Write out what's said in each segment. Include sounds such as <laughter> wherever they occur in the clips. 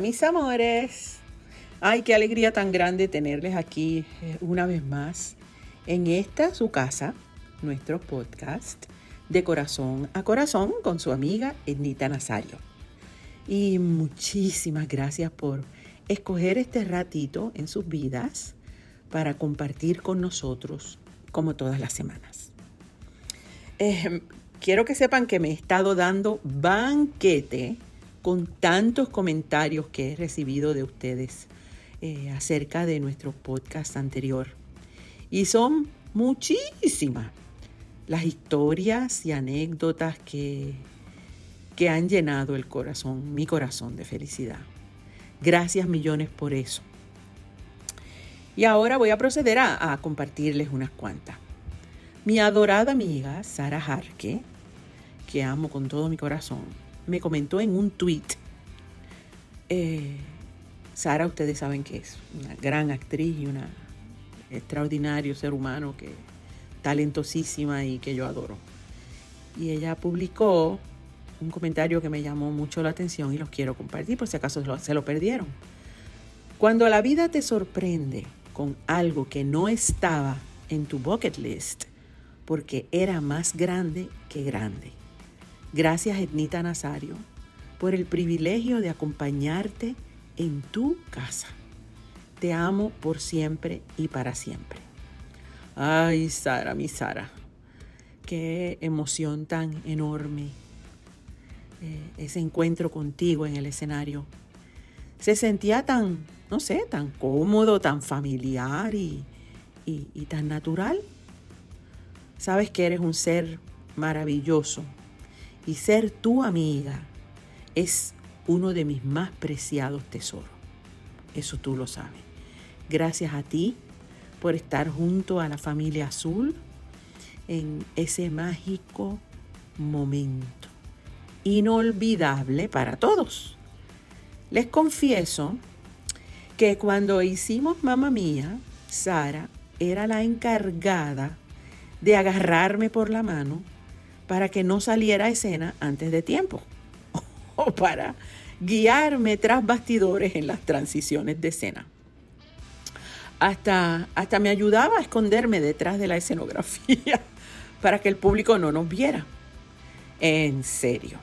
Mis amores. Ay, qué alegría tan grande tenerles aquí eh, una vez más en esta su casa, nuestro podcast de corazón a corazón con su amiga Ednita Nazario. Y muchísimas gracias por escoger este ratito en sus vidas para compartir con nosotros como todas las semanas. Eh, quiero que sepan que me he estado dando banquete con tantos comentarios que he recibido de ustedes eh, acerca de nuestro podcast anterior. Y son muchísimas las historias y anécdotas que, que han llenado el corazón, mi corazón de felicidad. Gracias millones por eso. Y ahora voy a proceder a, a compartirles unas cuantas. Mi adorada amiga Sara Jarque, que amo con todo mi corazón, me comentó en un tweet. Eh, Sara, ustedes saben que es una gran actriz y una extraordinario ser humano que talentosísima y que yo adoro. Y ella publicó un comentario que me llamó mucho la atención y los quiero compartir por si acaso se lo perdieron. Cuando la vida te sorprende con algo que no estaba en tu bucket list porque era más grande que grande. Gracias, Etnita Nazario, por el privilegio de acompañarte en tu casa. Te amo por siempre y para siempre. Ay, Sara, mi Sara, qué emoción tan enorme eh, ese encuentro contigo en el escenario. Se sentía tan, no sé, tan cómodo, tan familiar y, y tan natural. Sabes que eres un ser maravilloso y ser tu amiga es uno de mis más preciados tesoros. Eso tú lo sabes. Gracias a ti por estar junto a la familia azul en ese mágico momento. Inolvidable para todos. Les confieso que cuando hicimos Mamá Mía, Sara era la encargada de agarrarme por la mano para que no saliera a escena antes de tiempo <laughs> o para guiarme tras bastidores en las transiciones de escena. Hasta, hasta me ayudaba a esconderme detrás de la escenografía <laughs> para que el público no nos viera. En serio.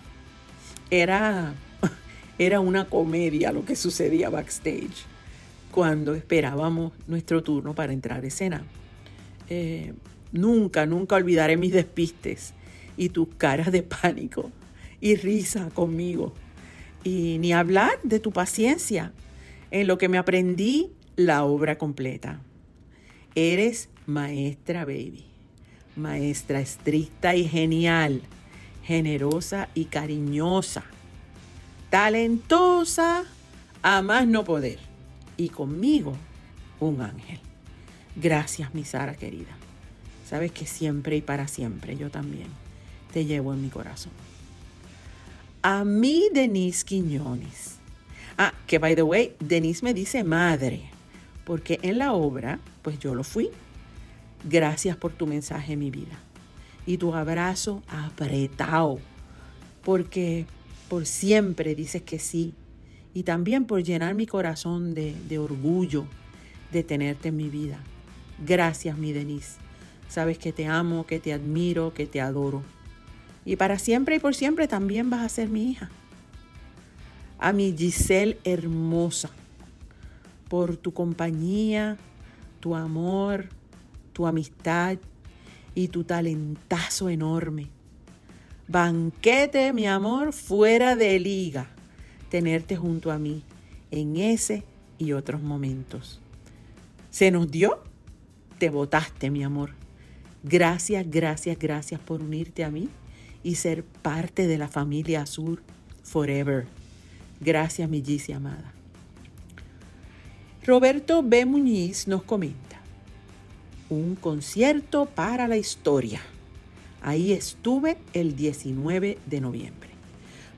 Era, <laughs> era una comedia lo que sucedía backstage cuando esperábamos nuestro turno para entrar a escena. Eh, nunca, nunca olvidaré mis despistes y tus caras de pánico y risa conmigo. Y ni hablar de tu paciencia en lo que me aprendí la obra completa. Eres maestra, baby. Maestra estricta y genial, generosa y cariñosa, talentosa a más no poder. Y conmigo, un ángel. Gracias, mi Sara querida. Sabes que siempre y para siempre yo también te llevo en mi corazón. A mí, Denise Quiñones. Ah, que by the way, Denise me dice madre, porque en la obra, pues yo lo fui. Gracias por tu mensaje, mi vida. Y tu abrazo apretado, porque por siempre dices que sí. Y también por llenar mi corazón de, de orgullo de tenerte en mi vida. Gracias, mi Denise. Sabes que te amo, que te admiro, que te adoro. Y para siempre y por siempre también vas a ser mi hija. A mi Giselle hermosa, por tu compañía, tu amor, tu amistad y tu talentazo enorme. Banquete, mi amor, fuera de liga, tenerte junto a mí en ese y otros momentos. ¿Se nos dio? Te votaste, mi amor. Gracias, gracias, gracias por unirte a mí y ser parte de la familia azul forever. Gracias, mi Gigi amada. Roberto B. Muñiz nos comenta, un concierto para la historia. Ahí estuve el 19 de noviembre.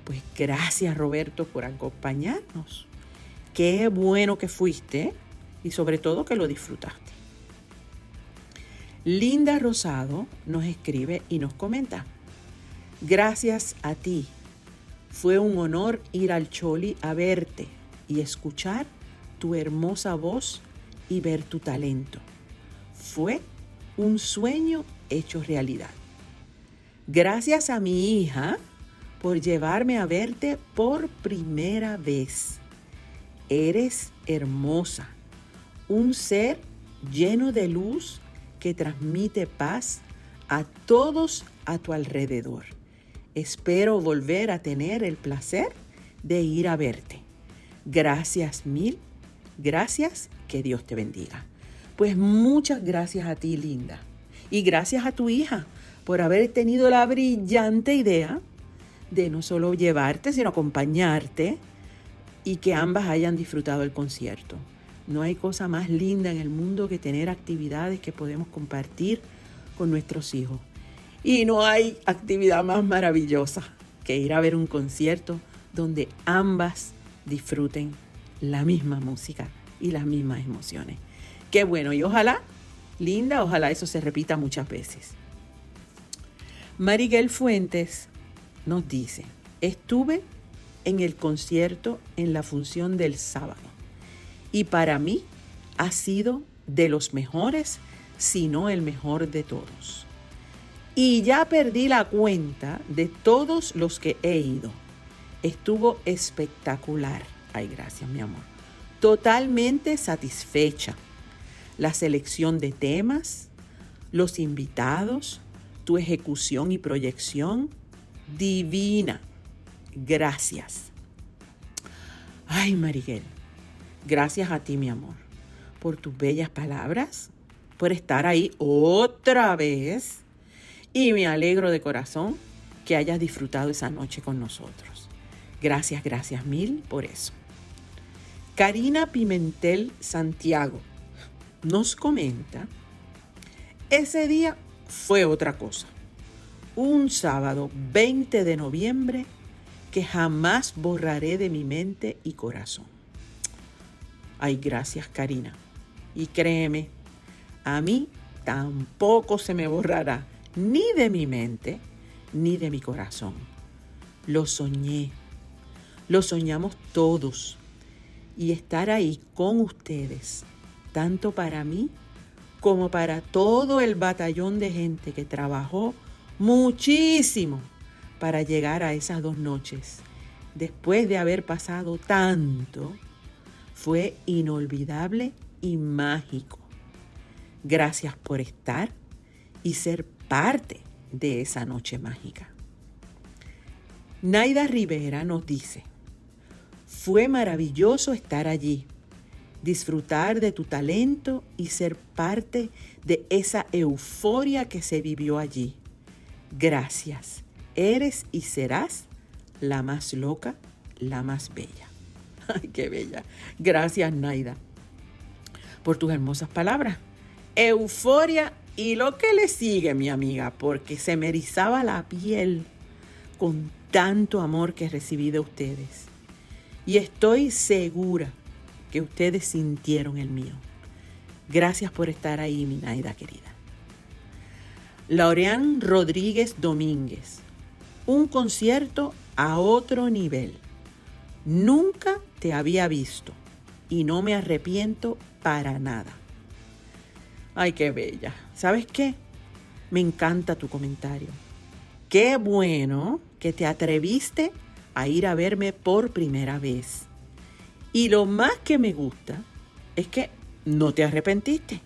Pues gracias Roberto por acompañarnos. Qué bueno que fuiste y sobre todo que lo disfrutaste. Linda Rosado nos escribe y nos comenta, Gracias a ti. Fue un honor ir al Choli a verte. y escuchar tu hermosa voz y ver tu talento. Fue un sueño hecho realidad. Gracias a mi hija por llevarme a verte por primera vez. Eres hermosa, un ser lleno de luz que transmite paz a todos a tu alrededor. Espero volver a tener el placer de ir a verte. Gracias mil, gracias, que Dios te bendiga. Pues muchas gracias a ti, linda. Y gracias a tu hija por haber tenido la brillante idea de no solo llevarte, sino acompañarte y que ambas hayan disfrutado el concierto. No hay cosa más linda en el mundo que tener actividades que podemos compartir con nuestros hijos. Y no hay actividad más maravillosa que ir a ver un concierto donde ambas disfruten la misma música y las mismas emociones. Qué bueno y ojalá, linda, ojalá eso se repita muchas veces. Mariguel Fuentes nos dice, estuve en el concierto en la función del sábado y para mí ha sido de los mejores, si no el mejor de todos. Y ya perdí la cuenta de todos los que he ido. Estuvo espectacular. Ay, gracias, mi amor. Totalmente satisfecha. La selección de temas, los invitados, tu ejecución y proyección, divina. Gracias. Ay, Mariguel, gracias a ti, mi amor, por tus bellas palabras, por estar ahí otra vez. Y me alegro de corazón que hayas disfrutado esa noche con nosotros. Gracias, gracias mil por eso. Karina Pimentel Santiago nos comenta, ese día fue otra cosa un sábado 20 de noviembre que jamás borraré de mi mente y corazón. Ay, gracias Karina. Y créeme, a mí tampoco se me borrará ni de mi mente ni de mi corazón. Lo soñé, lo soñamos todos. Y estar ahí con ustedes, tanto para mí como para todo el batallón de gente que trabajó muchísimo para llegar a esas dos noches. Después de haber pasado tanto, fue inolvidable y mágico. Gracias por estar y ser parte de esa noche mágica. Naida Rivera nos dice, fue maravilloso estar allí, disfrutar de tu talento y ser parte de esa euforia que se vivió allí. Gracias. Eres y serás la más loca, la más bella. <laughs> Ay, qué bella. Gracias, Naida, por tus hermosas palabras. Euforia y lo que le sigue, mi amiga, porque se me erizaba la piel con tanto amor que recibí de ustedes. Y estoy segura que ustedes sintieron el mío. Gracias por estar ahí, mi Naida querida. Laureán Rodríguez Domínguez. Un concierto a otro nivel. Nunca te había visto y no me arrepiento para nada. Ay, qué bella. ¿Sabes qué? Me encanta tu comentario. Qué bueno que te atreviste a ir a verme por primera vez. Y lo más que me gusta es que no te arrepentiste.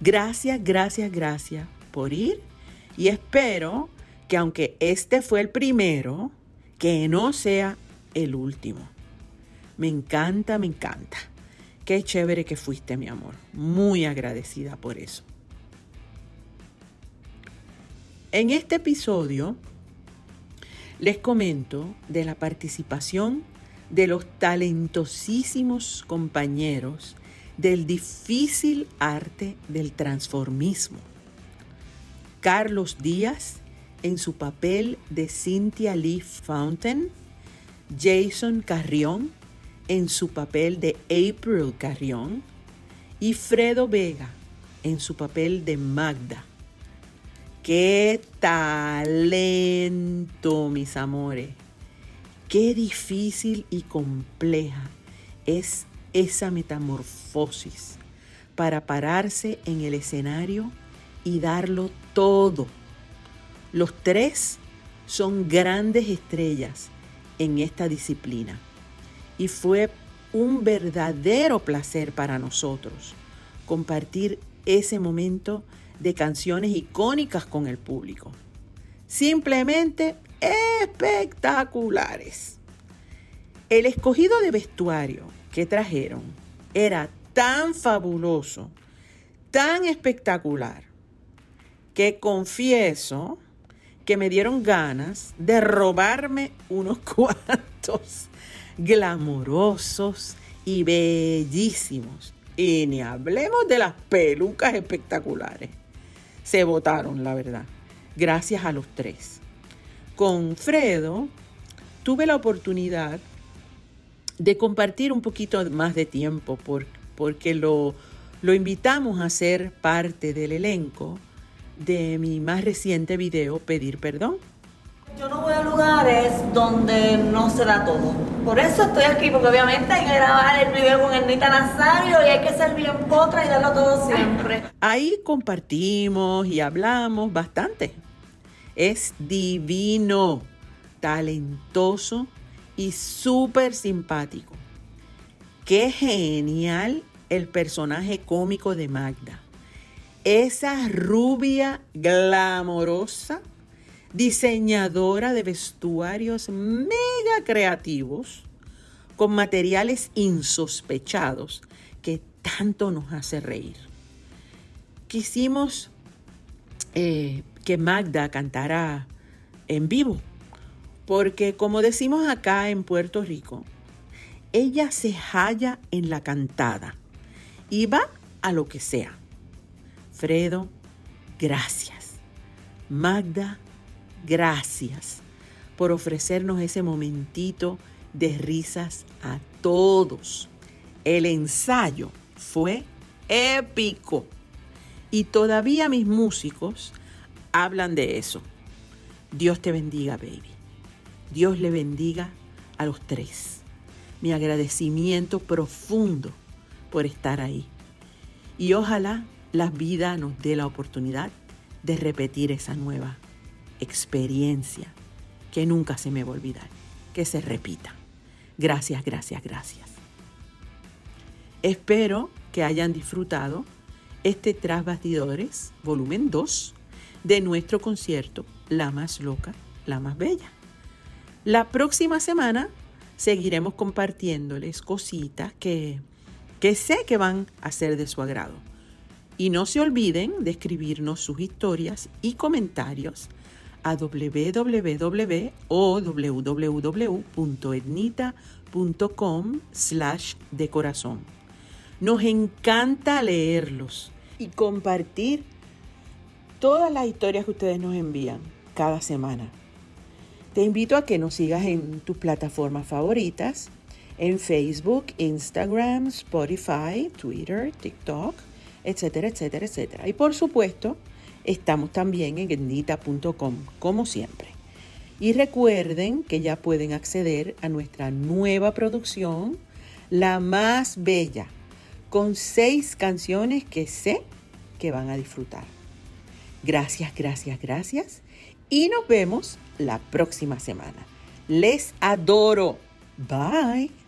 Gracias, gracias, gracias por ir y espero que aunque este fue el primero, que no sea el último. Me encanta, me encanta. Qué chévere que fuiste, mi amor. Muy agradecida por eso. En este episodio les comento de la participación de los talentosísimos compañeros del difícil arte del transformismo. Carlos Díaz en su papel de Cynthia Lee Fountain, Jason Carrión en su papel de April Carrión y Fredo Vega en su papel de Magda. ¡Qué talento, mis amores! qué difícil y compleja es esa metamorfosis para pararse en el escenario y darlo todo. Los tres son grandes estrellas en esta disciplina y fue un verdadero placer para nosotros compartir ese momento de canciones icónicas con el público. Simplemente espectaculares. El escogido de vestuario que trajeron era tan fabuloso, tan espectacular, que confieso que me dieron ganas de robarme unos <laughs> cuantos glamorosos y bellísimos. Y ni hablemos de las pelucas espectaculares. Se votaron, la verdad. Gracias a los tres. Con Fredo tuve la oportunidad de compartir un poquito más de tiempo porque lo, lo invitamos a ser parte del elenco de mi más reciente video Pedir Perdón. Yo no voy a lugares donde no se da todo. Por eso estoy aquí, porque obviamente hay que grabar el video con Ernita Nazario y hay que ser bien potra y darlo todo siempre. Ahí compartimos y hablamos bastante. Es divino, talentoso y súper simpático. Qué genial el personaje cómico de Magda. Esa rubia glamorosa, diseñadora de vestuarios mega creativos, con materiales insospechados que tanto nos hace reír. Quisimos eh, que Magda cantara en vivo porque como decimos acá en Puerto Rico, ella se halla en la cantada y va a lo que sea. Fredo, gracias. Magda, gracias por ofrecernos ese momentito de risas a todos. El ensayo fue épico y todavía mis músicos hablan de eso. Dios te bendiga, baby. Dios le bendiga a los tres. Mi agradecimiento profundo por estar ahí. Y ojalá la vida nos dé la oportunidad de repetir esa nueva experiencia que nunca se me va a olvidar, que se repita. Gracias, gracias, gracias. Espero que hayan disfrutado este Tras Bastidores, volumen 2, de nuestro concierto La más loca, la más bella. La próxima semana seguiremos compartiéndoles cositas que, que sé que van a ser de su agrado. Y no se olviden de escribirnos sus historias y comentarios a www.etnita.com slash de corazón. Nos encanta leerlos y compartir todas las historias que ustedes nos envían cada semana. Te invito a que nos sigas en tus plataformas favoritas, en Facebook, Instagram, Spotify, Twitter, TikTok, etcétera, etcétera, etcétera. Y por supuesto, estamos también en gendita.com, como siempre. Y recuerden que ya pueden acceder a nuestra nueva producción, La Más Bella, con seis canciones que sé que van a disfrutar. Gracias, gracias, gracias. Y nos vemos la próxima semana. Les adoro. Bye.